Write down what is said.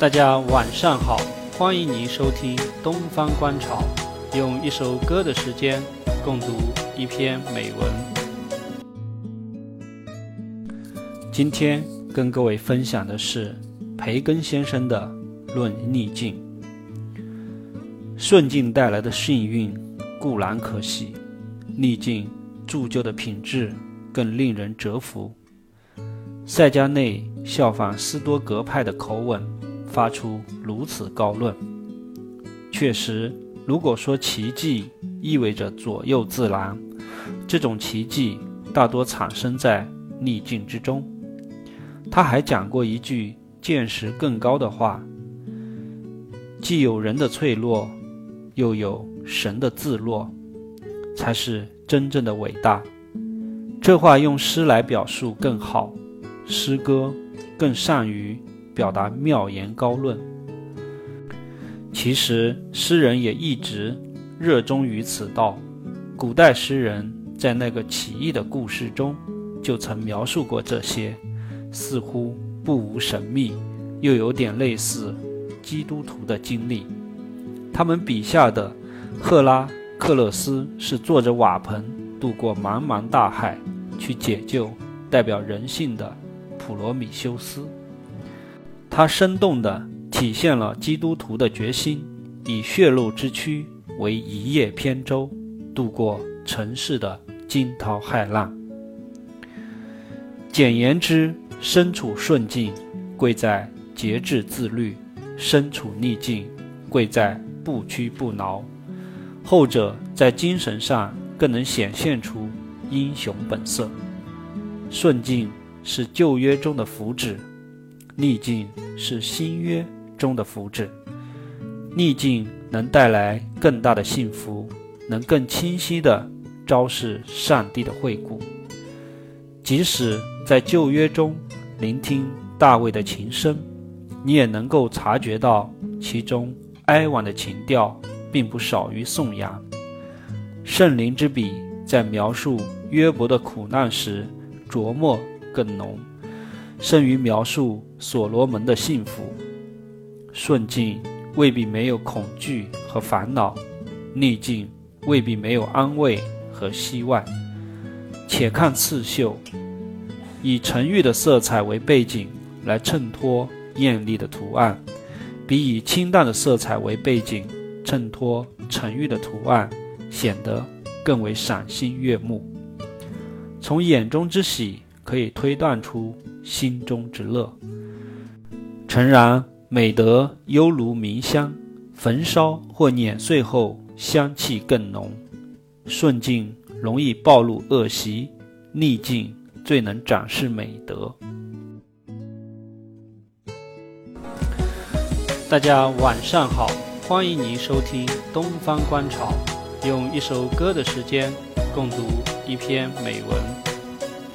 大家晚上好，欢迎您收听《东方观潮》，用一首歌的时间共读一篇美文。今天跟各位分享的是培根先生的《论逆境》。顺境带来的幸运固然可喜，逆境铸就的品质更令人折服。塞加内效仿斯多格派的口吻。发出如此高论，确实，如果说奇迹意味着左右自然，这种奇迹大多产生在逆境之中。他还讲过一句见识更高的话：既有人的脆弱，又有神的自若，才是真正的伟大。这话用诗来表述更好，诗歌更善于。表达妙言高论。其实，诗人也一直热衷于此道。古代诗人在那个奇异的故事中，就曾描述过这些，似乎不无神秘，又有点类似基督徒的经历。他们笔下的赫拉克勒斯是坐着瓦盆渡过茫茫大海，去解救代表人性的普罗米修斯。他生动地体现了基督徒的决心，以血肉之躯为一叶扁舟，渡过尘世的惊涛骇浪。简言之，身处顺境，贵在节制自律；身处逆境，贵在不屈不挠。后者在精神上更能显现出英雄本色。顺境是旧约中的福祉。逆境是新约中的福祉，逆境能带来更大的幸福，能更清晰地昭示上帝的惠顾。即使在旧约中聆听大卫的琴声，你也能够察觉到其中哀婉的情调，并不少于颂扬。圣灵之笔在描述约伯的苦难时，琢磨更浓。胜于描述所罗门的幸福。顺境未必没有恐惧和烦恼，逆境未必没有安慰和希望。且看刺绣，以沉郁的色彩为背景来衬托艳丽的图案，比以清淡的色彩为背景衬托沉郁的图案显得更为赏心悦目。从眼中之喜可以推断出。心中之乐。诚然，美德犹如茗香，焚烧或碾碎后，香气更浓。顺境容易暴露恶习，逆境最能展示美德。大家晚上好，欢迎您收听《东方观潮》，用一首歌的时间共读一篇美文。